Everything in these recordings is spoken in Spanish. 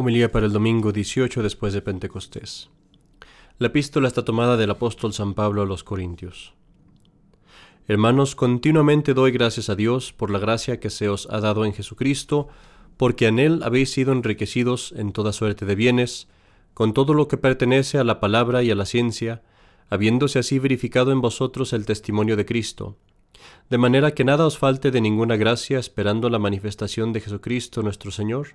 Homilía para el domingo 18 después de Pentecostés. La epístola está tomada del apóstol San Pablo a los Corintios. Hermanos, continuamente doy gracias a Dios por la gracia que se os ha dado en Jesucristo, porque en Él habéis sido enriquecidos en toda suerte de bienes, con todo lo que pertenece a la palabra y a la ciencia, habiéndose así verificado en vosotros el testimonio de Cristo, de manera que nada os falte de ninguna gracia esperando la manifestación de Jesucristo nuestro Señor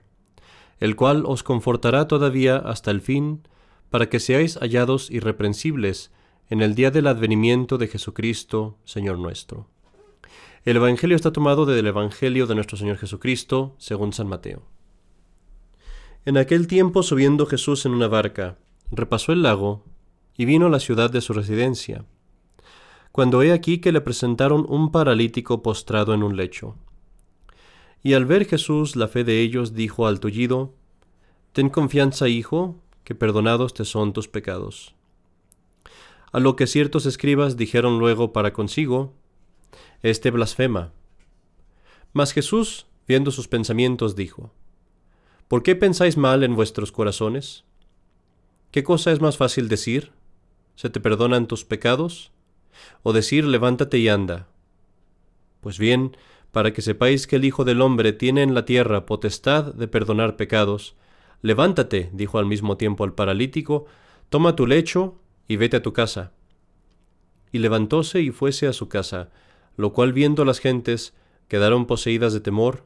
el cual os confortará todavía hasta el fin, para que seáis hallados irreprensibles en el día del advenimiento de Jesucristo, Señor nuestro. El Evangelio está tomado del Evangelio de nuestro Señor Jesucristo, según San Mateo. En aquel tiempo, subiendo Jesús en una barca, repasó el lago y vino a la ciudad de su residencia. Cuando he aquí que le presentaron un paralítico postrado en un lecho. Y al ver Jesús la fe de ellos, dijo al tullido, Ten confianza, hijo, que perdonados te son tus pecados. A lo que ciertos escribas dijeron luego para consigo, Este blasfema. Mas Jesús, viendo sus pensamientos, dijo, ¿Por qué pensáis mal en vuestros corazones? ¿Qué cosa es más fácil decir? ¿Se te perdonan tus pecados? ¿O decir, levántate y anda? Pues bien, para que sepáis que el Hijo del Hombre tiene en la tierra potestad de perdonar pecados, levántate, dijo al mismo tiempo al paralítico, toma tu lecho y vete a tu casa. Y levantóse y fuese a su casa, lo cual viendo las gentes quedaron poseídas de temor,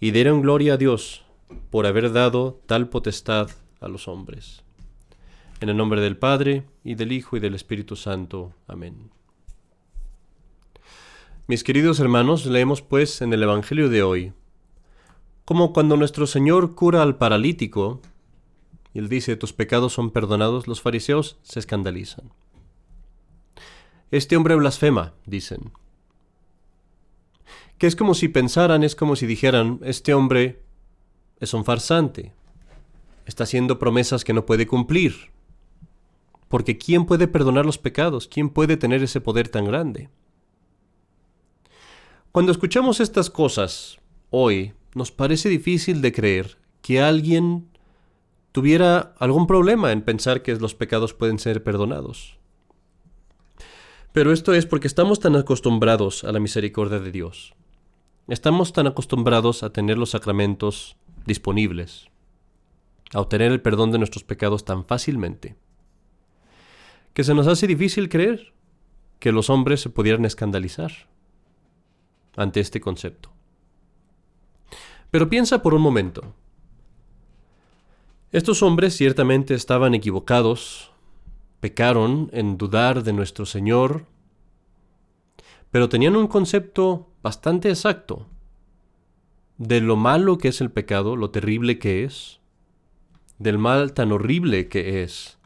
y dieron gloria a Dios por haber dado tal potestad a los hombres. En el nombre del Padre, y del Hijo, y del Espíritu Santo. Amén. Mis queridos hermanos, leemos pues en el Evangelio de hoy, como cuando nuestro Señor cura al paralítico, y él dice, tus pecados son perdonados, los fariseos se escandalizan. Este hombre blasfema, dicen. Que es como si pensaran, es como si dijeran, este hombre es un farsante, está haciendo promesas que no puede cumplir. Porque ¿quién puede perdonar los pecados? ¿Quién puede tener ese poder tan grande? Cuando escuchamos estas cosas hoy, nos parece difícil de creer que alguien tuviera algún problema en pensar que los pecados pueden ser perdonados. Pero esto es porque estamos tan acostumbrados a la misericordia de Dios. Estamos tan acostumbrados a tener los sacramentos disponibles, a obtener el perdón de nuestros pecados tan fácilmente, que se nos hace difícil creer que los hombres se pudieran escandalizar ante este concepto. Pero piensa por un momento. Estos hombres ciertamente estaban equivocados, pecaron en dudar de nuestro Señor, pero tenían un concepto bastante exacto de lo malo que es el pecado, lo terrible que es, del mal tan horrible que es,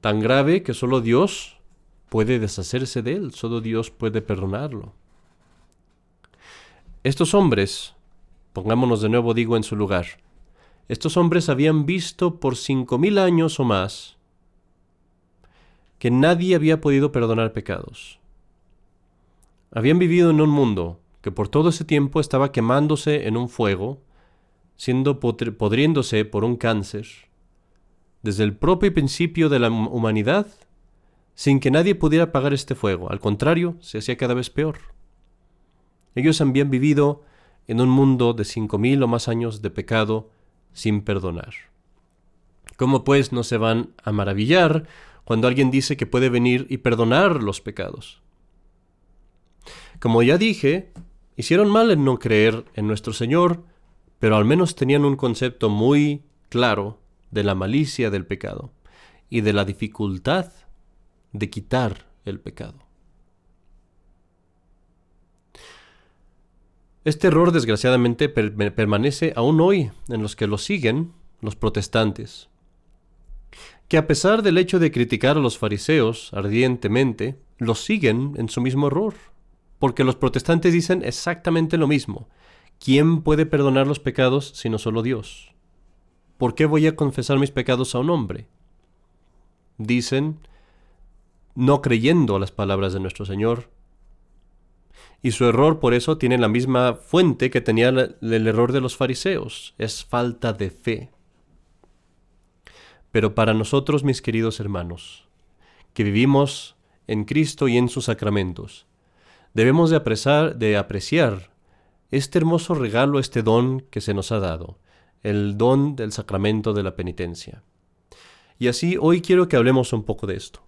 tan grave que solo Dios puede deshacerse de él, solo Dios puede perdonarlo. Estos hombres, pongámonos de nuevo digo en su lugar, estos hombres habían visto por cinco mil años o más que nadie había podido perdonar pecados. Habían vivido en un mundo que por todo ese tiempo estaba quemándose en un fuego, siendo podriéndose por un cáncer, desde el propio principio de la humanidad, sin que nadie pudiera apagar este fuego. Al contrario, se hacía cada vez peor. Ellos habían vivido en un mundo de cinco mil o más años de pecado sin perdonar. ¿Cómo pues no se van a maravillar cuando alguien dice que puede venir y perdonar los pecados? Como ya dije, hicieron mal en no creer en nuestro Señor, pero al menos tenían un concepto muy claro de la malicia del pecado y de la dificultad de quitar el pecado. Este error desgraciadamente permanece aún hoy en los que lo siguen, los protestantes, que a pesar del hecho de criticar a los fariseos ardientemente, los siguen en su mismo error, porque los protestantes dicen exactamente lo mismo. ¿Quién puede perdonar los pecados sino solo Dios? ¿Por qué voy a confesar mis pecados a un hombre? Dicen, no creyendo a las palabras de nuestro Señor, y su error por eso tiene la misma fuente que tenía el error de los fariseos, es falta de fe. Pero para nosotros, mis queridos hermanos, que vivimos en Cristo y en sus sacramentos, debemos de, apreciar, de apreciar este hermoso regalo, este don que se nos ha dado, el don del sacramento de la penitencia. Y así hoy quiero que hablemos un poco de esto.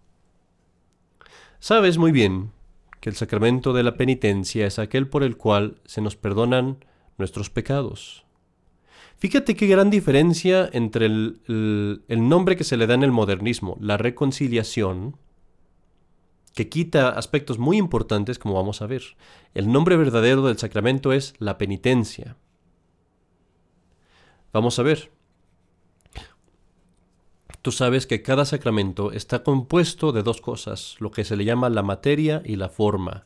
Sabes muy bien que el sacramento de la penitencia es aquel por el cual se nos perdonan nuestros pecados. Fíjate qué gran diferencia entre el, nombre que se le da en el modernismo, la reconciliación, que quita aspectos muy importantes como vamos a ver. El nombre verdadero del sacramento es la penitencia. Vamos a ver. Tú sabes que cada sacramento está compuesto de dos cosas, lo que se le llama la materia y la forma.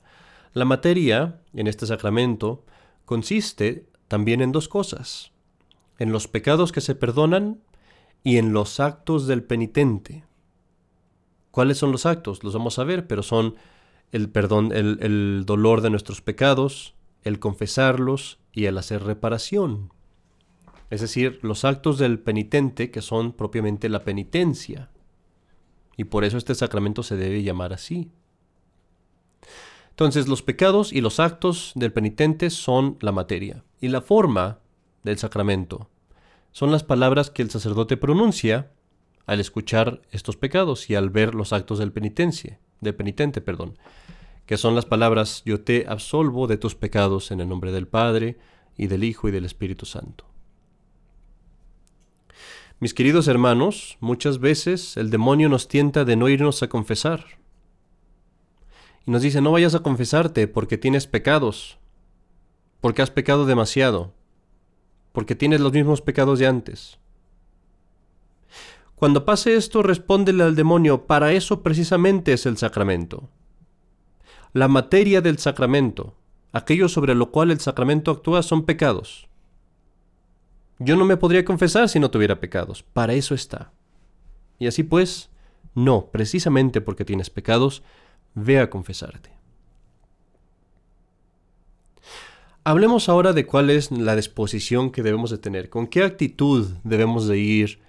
La materia, en este sacramento, consiste también en dos cosas, en los pecados que se perdonan y en los actos del penitente. ¿Cuáles son los actos? Los vamos a ver, pero son el perdón, el, el dolor de nuestros pecados, el confesarlos y el hacer reparación es decir, los actos del penitente que son propiamente la penitencia. Y por eso este sacramento se debe llamar así. Entonces, los pecados y los actos del penitente son la materia. Y la forma del sacramento son las palabras que el sacerdote pronuncia al escuchar estos pecados y al ver los actos del penitencia, del penitente, perdón, que son las palabras yo te absolvo de tus pecados en el nombre del Padre y del Hijo y del Espíritu Santo. Mis queridos hermanos, muchas veces el demonio nos tienta de no irnos a confesar. Y nos dice, no vayas a confesarte porque tienes pecados, porque has pecado demasiado, porque tienes los mismos pecados de antes. Cuando pase esto, respóndele al demonio, para eso precisamente es el sacramento. La materia del sacramento, aquello sobre lo cual el sacramento actúa, son pecados. Yo no me podría confesar si no tuviera pecados. Para eso está. Y así pues, no, precisamente porque tienes pecados, ve a confesarte. Hablemos ahora de cuál es la disposición que debemos de tener, con qué actitud debemos de ir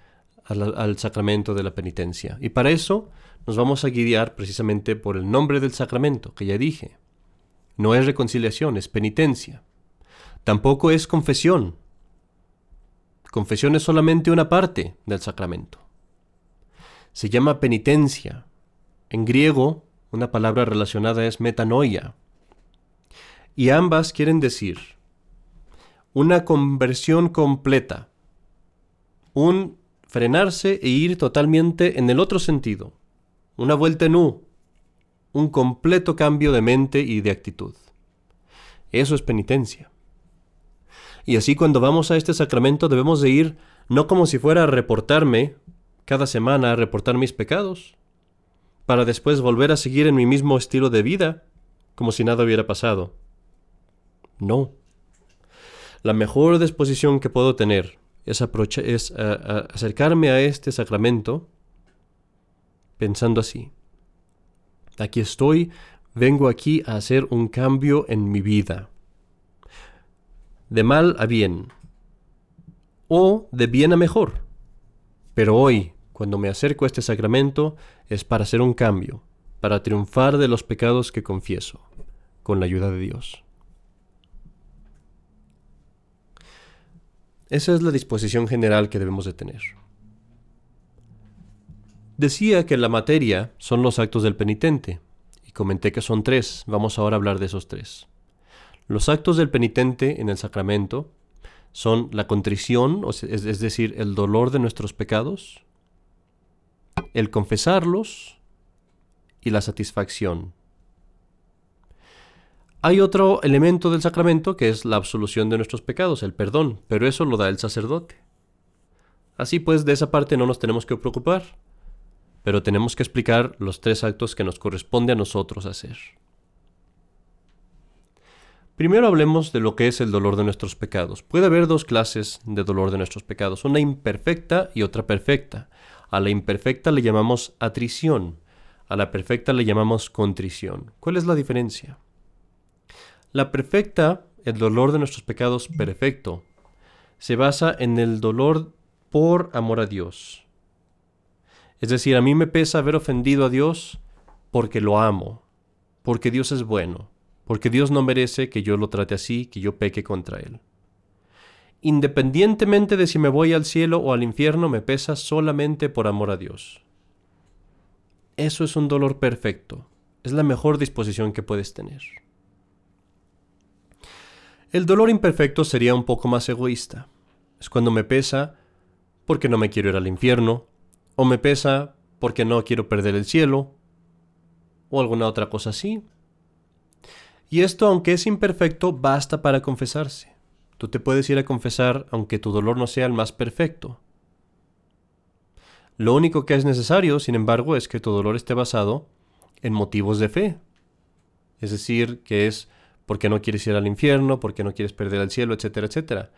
al, al, sacramento de la penitencia. Y para eso nos vamos a guiar precisamente por el nombre del sacramento, que ya dije. No es reconciliación, es penitencia. Tampoco es confesión, Confesión es solamente una parte del sacramento. Se llama penitencia. En griego, una palabra relacionada es metanoia. Y ambas quieren decir una conversión completa, un frenarse e ir totalmente en el otro sentido, una vuelta en U, un completo cambio de mente y de actitud. Eso es penitencia. Y así cuando vamos a este sacramento debemos de ir no como si fuera a reportarme cada semana a reportar mis pecados, para después volver a seguir en mi mismo estilo de vida, como si nada hubiera pasado. No. La mejor disposición que puedo tener es, es acercarme a este sacramento pensando así. Aquí estoy, vengo aquí a hacer un cambio en mi vida de mal a bien, o de bien a mejor. Pero hoy, cuando me acerco a este sacramento, es para hacer un cambio, para triunfar de los pecados que confieso, con la ayuda de Dios. Esa es la disposición general que debemos de tener. Decía que la materia son los actos del penitente, y comenté que son tres, vamos ahora a hablar de esos tres. Los actos del penitente en el sacramento son la contrición, es decir, el dolor de nuestros pecados, el confesarlos y la satisfacción. Hay otro elemento del sacramento que es la absolución de nuestros pecados, el perdón, pero eso lo da el sacerdote. Así pues, de esa parte no nos tenemos que preocupar, pero tenemos que explicar los tres actos que nos corresponde a nosotros hacer. Primero hablemos de lo que es el dolor de nuestros pecados. Puede haber dos clases de dolor de nuestros pecados, una imperfecta y otra perfecta. A la imperfecta le llamamos atrición, a la perfecta le llamamos contrición. ¿Cuál es la diferencia? La perfecta, el dolor de nuestros pecados perfecto, se basa en el dolor por amor a Dios. Es decir, a mí me pesa haber ofendido a Dios porque lo amo, porque Dios es bueno, porque Dios no merece que yo lo trate así, que yo peque contra Él. Independientemente de si me voy al cielo o al infierno, me pesa solamente por amor a Dios. Eso es un dolor perfecto, es la mejor disposición que puedes tener. El dolor imperfecto sería un poco más egoísta. Es cuando me pesa porque no me quiero ir al infierno, o me pesa porque no quiero perder el cielo, o alguna otra cosa así. Y esto, aunque es imperfecto, basta para confesarse. Tú te puedes ir a confesar aunque tu dolor no sea el más perfecto. Lo único que es necesario, sin embargo, es que tu dolor esté basado en motivos de fe. Es decir, que es porque no quieres ir al infierno, porque no quieres perder el cielo, etcétera, etcétera.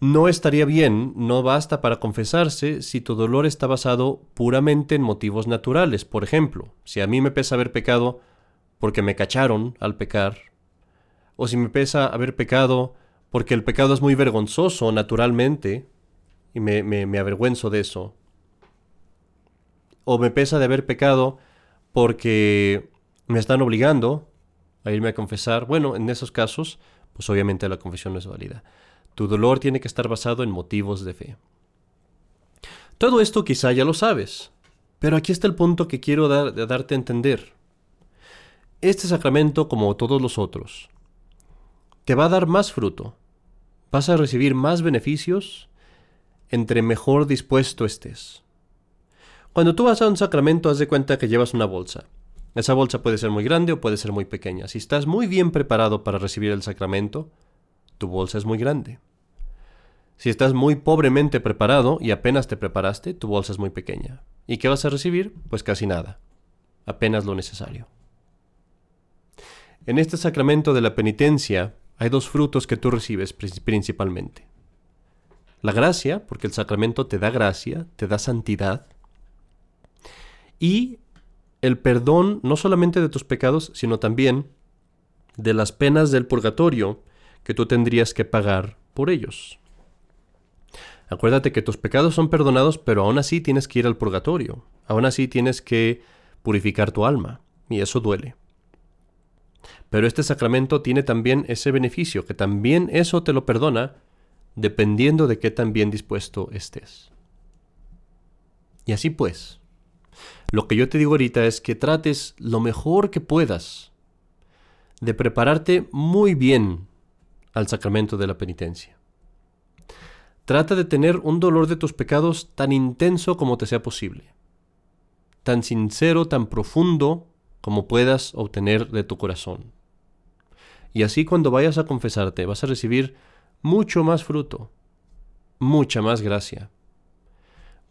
No estaría bien, no basta para confesarse si tu dolor está basado puramente en motivos naturales. Por ejemplo, si a mí me pesa haber pecado porque me cacharon al pecar, o si me pesa haber pecado porque el pecado es muy vergonzoso naturalmente, y me, me, avergüenzo de eso, o me pesa de haber pecado porque me están obligando, a irme a confesar, bueno, en esos casos, pues obviamente la confesión no es válida. Tu dolor tiene que estar basado en motivos de fe. Todo esto quizá ya lo sabes, pero aquí está el punto que quiero darte a entender. Este sacramento, como todos los otros, te va a dar más fruto, vas a recibir más beneficios entre mejor dispuesto estés. Cuando tú vas a un sacramento, haz de cuenta que llevas una bolsa. Esa bolsa puede ser muy grande o puede ser muy pequeña. Si estás muy bien preparado para recibir el sacramento, tu bolsa es muy grande. Si estás muy pobremente preparado y apenas te preparaste, tu bolsa es muy pequeña. ¿Y qué vas a recibir? Pues casi nada. Apenas lo necesario. En este sacramento de la penitencia hay dos frutos que tú recibes principalmente. La gracia, porque el sacramento te da gracia, te da santidad, y el perdón no solamente de tus pecados, sino también de las penas del purgatorio que tú tendrías que pagar por ellos. Acuérdate que tus pecados son perdonados, pero aún así tienes que ir al purgatorio, aún así tienes que purificar tu alma, y eso duele. Pero este sacramento tiene también ese beneficio, que también eso te lo perdona, dependiendo de qué tan bien dispuesto estés. Y así pues, lo que yo te digo ahorita es que trates lo mejor que puedas de prepararte muy bien al sacramento de la penitencia. Trata de tener un dolor de tus pecados tan intenso como te sea posible, tan sincero, tan profundo como puedas obtener de tu corazón. Y así cuando vayas a confesarte vas a recibir mucho más fruto, mucha más gracia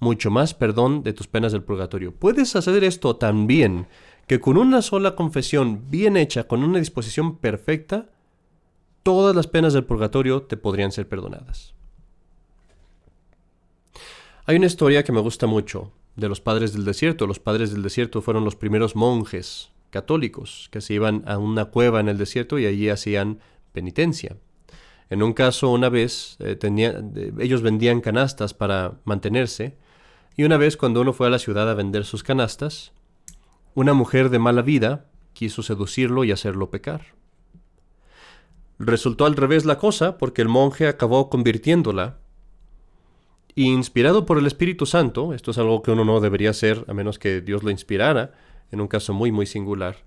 mucho más perdón de tus penas del purgatorio. Puedes hacer esto tan bien que con una sola confesión bien hecha, con una disposición perfecta, todas las penas del purgatorio te podrían ser perdonadas. Hay una historia que me gusta mucho de los padres del desierto. Los padres del desierto fueron los primeros monjes católicos que se iban a una cueva en el desierto y allí hacían penitencia. En un caso, una vez, eh, ellos vendían canastas para mantenerse y una vez cuando uno fue a la ciudad a vender sus canastas, una mujer de mala vida quiso seducirlo y hacerlo pecar. Resultó al revés la cosa porque el monje acabó convirtiéndola y inspirado por el Espíritu Santo, esto es algo que uno no debería hacer a menos que Dios lo inspirara, en un caso muy muy singular,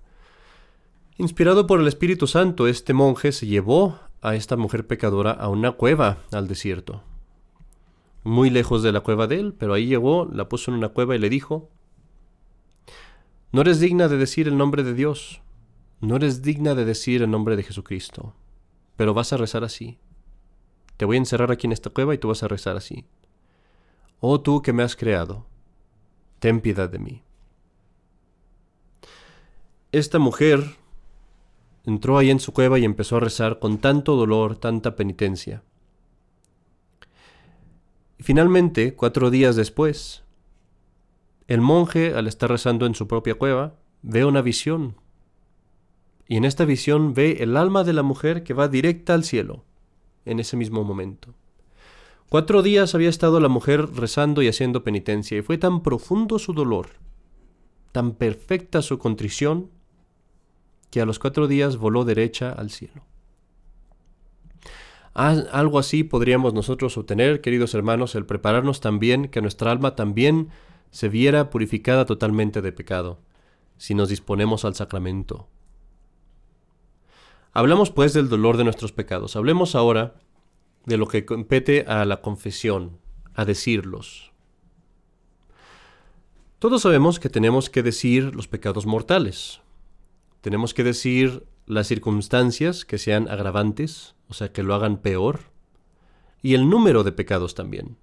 inspirado por el Espíritu Santo, este monje se llevó a esta mujer pecadora a una cueva al desierto muy lejos de la cueva de él, pero ahí llegó, la puso en una cueva y le dijo, no eres digna de decir el nombre de Dios, no eres digna de decir el nombre de Jesucristo, pero vas a rezar así. Te voy a encerrar aquí en esta cueva y tú vas a rezar así. Oh tú que me has creado, ten piedad de mí. Esta mujer entró ahí en su cueva y empezó a rezar con tanto dolor, tanta penitencia. Finalmente, cuatro días después, el monje, al estar rezando en su propia cueva, ve una visión. Y en esta visión ve el alma de la mujer que va directa al cielo, en ese mismo momento. Cuatro días había estado la mujer rezando y haciendo penitencia, y fue tan profundo su dolor, tan perfecta su contrición, que a los cuatro días voló derecha al cielo. Algo así podríamos nosotros obtener, queridos hermanos, el prepararnos también, que nuestra alma también se viera purificada totalmente de pecado, si nos disponemos al sacramento. Hablamos pues del dolor de nuestros pecados. Hablemos ahora de lo que compete a la confesión, a decirlos. Todos sabemos que tenemos que decir los pecados mortales. Tenemos que decir las circunstancias que sean agravantes, o sea, que lo hagan peor, y el número de pecados también.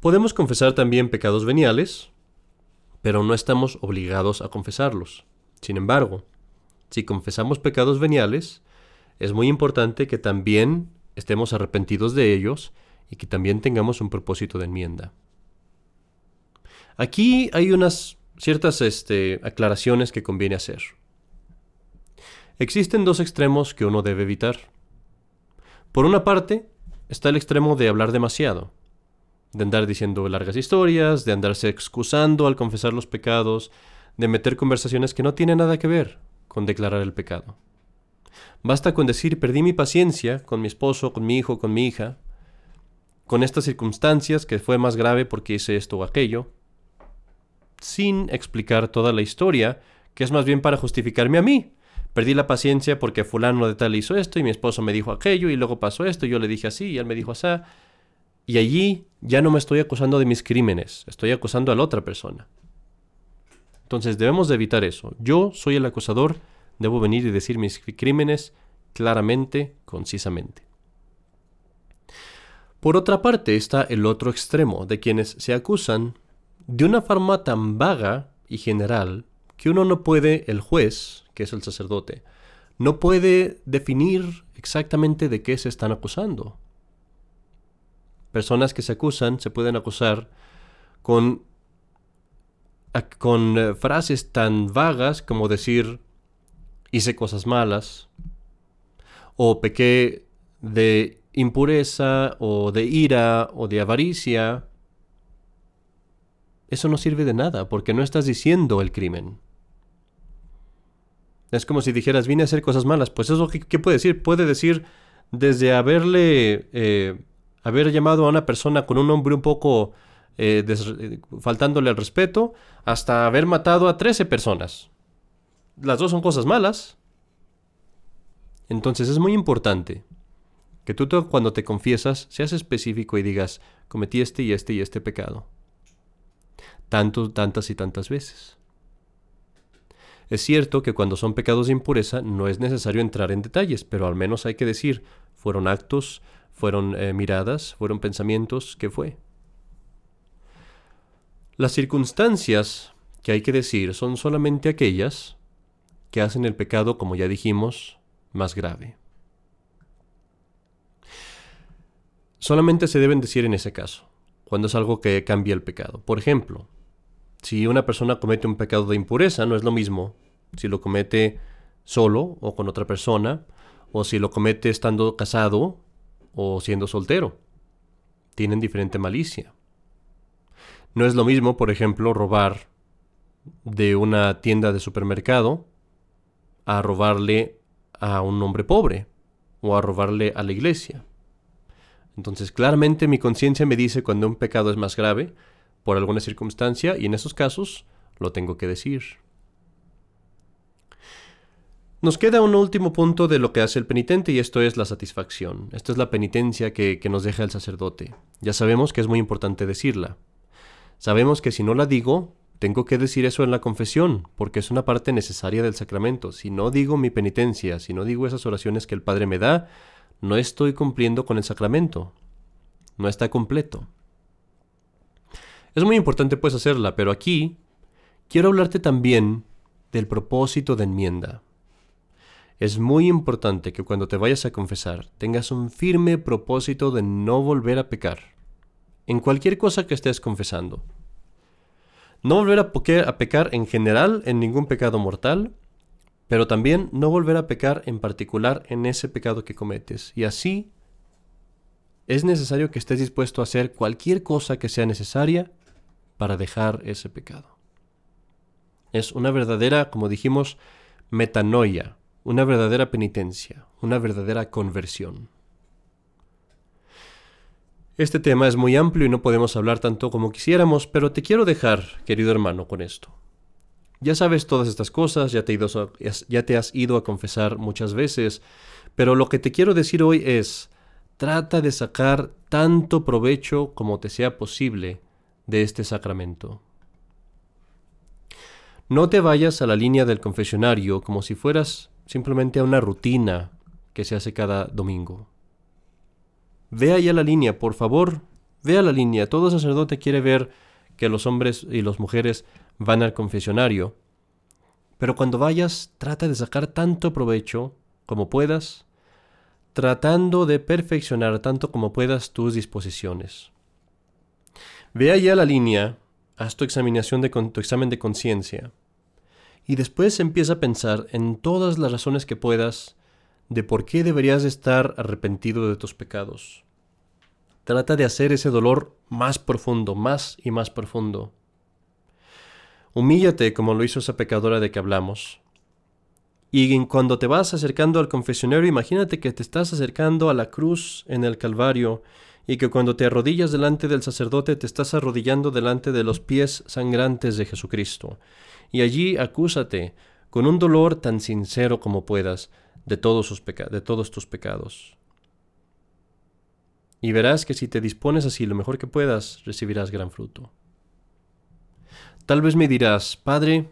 Podemos confesar también pecados veniales, pero no estamos obligados a confesarlos. Sin embargo, si confesamos pecados veniales, es muy importante que también estemos arrepentidos de ellos y que también tengamos un propósito de enmienda. Aquí hay unas ciertas este, aclaraciones que conviene hacer. Existen dos extremos que uno debe evitar. Por una parte, está el extremo de hablar demasiado, de andar diciendo largas historias, de andarse excusando al confesar los pecados, de meter conversaciones que no tienen nada que ver con declarar el pecado. Basta con decir perdí mi paciencia con mi esposo, con mi hijo, con mi hija, con estas circunstancias que fue más grave porque hice esto o aquello, sin explicar toda la historia, que es más bien para justificarme a mí, Perdí la paciencia porque fulano de tal hizo esto y mi esposo me dijo aquello y luego pasó esto y yo le dije así y él me dijo así. Y allí ya no me estoy acusando de mis crímenes, estoy acusando a la otra persona. Entonces debemos de evitar eso. Yo soy el acusador, debo venir y decir mis crímenes claramente, concisamente. Por otra parte está el otro extremo de quienes se acusan de una forma tan vaga y general que uno no puede, el juez, que es el sacerdote, no puede definir exactamente de qué se están acusando. Personas que se acusan se pueden acusar con, con eh, frases tan vagas como decir hice cosas malas o pequé de impureza o de ira o de avaricia. Eso no sirve de nada porque no estás diciendo el crimen. Es como si dijeras, vine a hacer cosas malas. Pues eso, ¿qué, puede decir? Puede decir desde haberle, eh, haber llamado a una persona con un nombre un poco eh, eh, faltándole al respeto, hasta haber matado a 13 personas. Las dos son cosas malas. Entonces es muy importante que tú cuando te confiesas seas específico y digas, cometí este y este y este pecado. Tantas y tantas veces. Es cierto que cuando son pecados de impureza no es necesario entrar en detalles, pero al menos hay que decir, fueron actos, fueron eh, miradas, fueron pensamientos, ¿qué fue? Las circunstancias que hay que decir son solamente aquellas que hacen el pecado, como ya dijimos, más grave. Solamente se deben decir en ese caso, cuando es algo que cambia el pecado. Por ejemplo, si una persona comete un pecado de impureza, no es lo mismo si lo comete solo o con otra persona, o si lo comete estando casado o siendo soltero. Tienen diferente malicia. No es lo mismo, por ejemplo, robar de una tienda de supermercado a robarle a un hombre pobre o a robarle a la iglesia. Entonces, claramente mi conciencia me dice cuando un pecado es más grave por alguna circunstancia y en esos casos lo tengo que decir. Nos queda un último punto de lo que hace el penitente y esto es la satisfacción. Esta es la penitencia que, que, nos deja el sacerdote. Ya sabemos que es muy importante decirla. Sabemos que si no la digo, tengo que decir eso en la confesión, porque es una parte necesaria del sacramento. Si no digo mi penitencia, si no digo esas oraciones que el Padre me da, no estoy cumpliendo con el sacramento. No está completo. Es muy importante pues hacerla, pero aquí quiero hablarte también del propósito de enmienda. Es muy importante que cuando te vayas a confesar tengas un firme propósito de no volver a pecar, en cualquier cosa que estés confesando. No volver a, pecar en general en ningún pecado mortal, pero también no volver a pecar en particular en ese pecado que cometes. Y así es necesario que estés dispuesto a hacer cualquier cosa que sea necesaria para dejar ese pecado. Es una verdadera, como dijimos, metanoia, una verdadera penitencia, una verdadera conversión. Este tema es muy amplio y no podemos hablar tanto como quisiéramos, pero te quiero dejar, querido hermano, con esto. Ya sabes todas estas cosas, ya te, ya te has ido a confesar muchas veces, pero lo que te quiero decir hoy es, trata de sacar tanto provecho como te sea posible de este sacramento. No te vayas a la línea del confesionario como si fueras simplemente a una rutina que se hace cada domingo. Ve allá la línea, por favor, ve a la línea. Todo sacerdote quiere ver que los hombres y las mujeres van al confesionario. Pero cuando vayas, trata de sacar tanto provecho como puedas, tratando de perfeccionar tanto como puedas tus disposiciones. Ve allá la línea, haz tu examinación de tu examen de conciencia y después empieza a pensar en todas las razones que puedas de por qué deberías estar arrepentido de tus pecados. Trata de hacer ese dolor más profundo, más y más profundo. Humíllate como lo hizo esa pecadora de que hablamos. Y cuando te vas acercando al confesionario, imagínate que te estás acercando a la cruz en el Calvario y que cuando te arrodillas delante del sacerdote te estás arrodillando delante de los pies sangrantes de Jesucristo y allí acúsate con un dolor tan sincero como puedas de todos, de todos tus pecados. Y verás que si te dispones así lo mejor que puedas, recibirás gran fruto. Tal vez me dirás, Padre,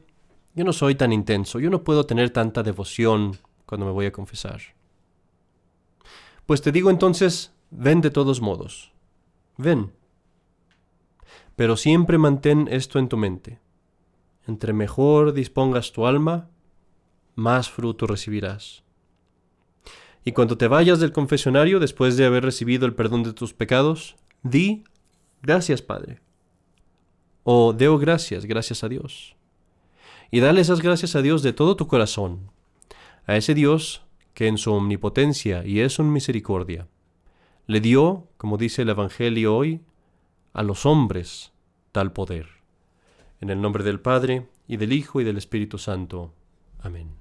yo no soy tan intenso, yo no puedo tener tanta devoción cuando me voy a confesar. Pues te digo entonces, ven de todos modos, ven. Pero siempre mantén esto en tu mente. Entre mejor dispongas tu alma, más fruto recibirás. Y cuando te vayas del confesionario después de haber recibido el perdón de tus pecados, di gracias Padre. O deo gracias, gracias a Dios. Y dale esas gracias a Dios de todo tu corazón, a ese Dios que en su omnipotencia y es su misericordia, le dio, como dice el Evangelio hoy, a los hombres tal poder. En el nombre del Padre, y del Hijo, y del Espíritu Santo. Amén.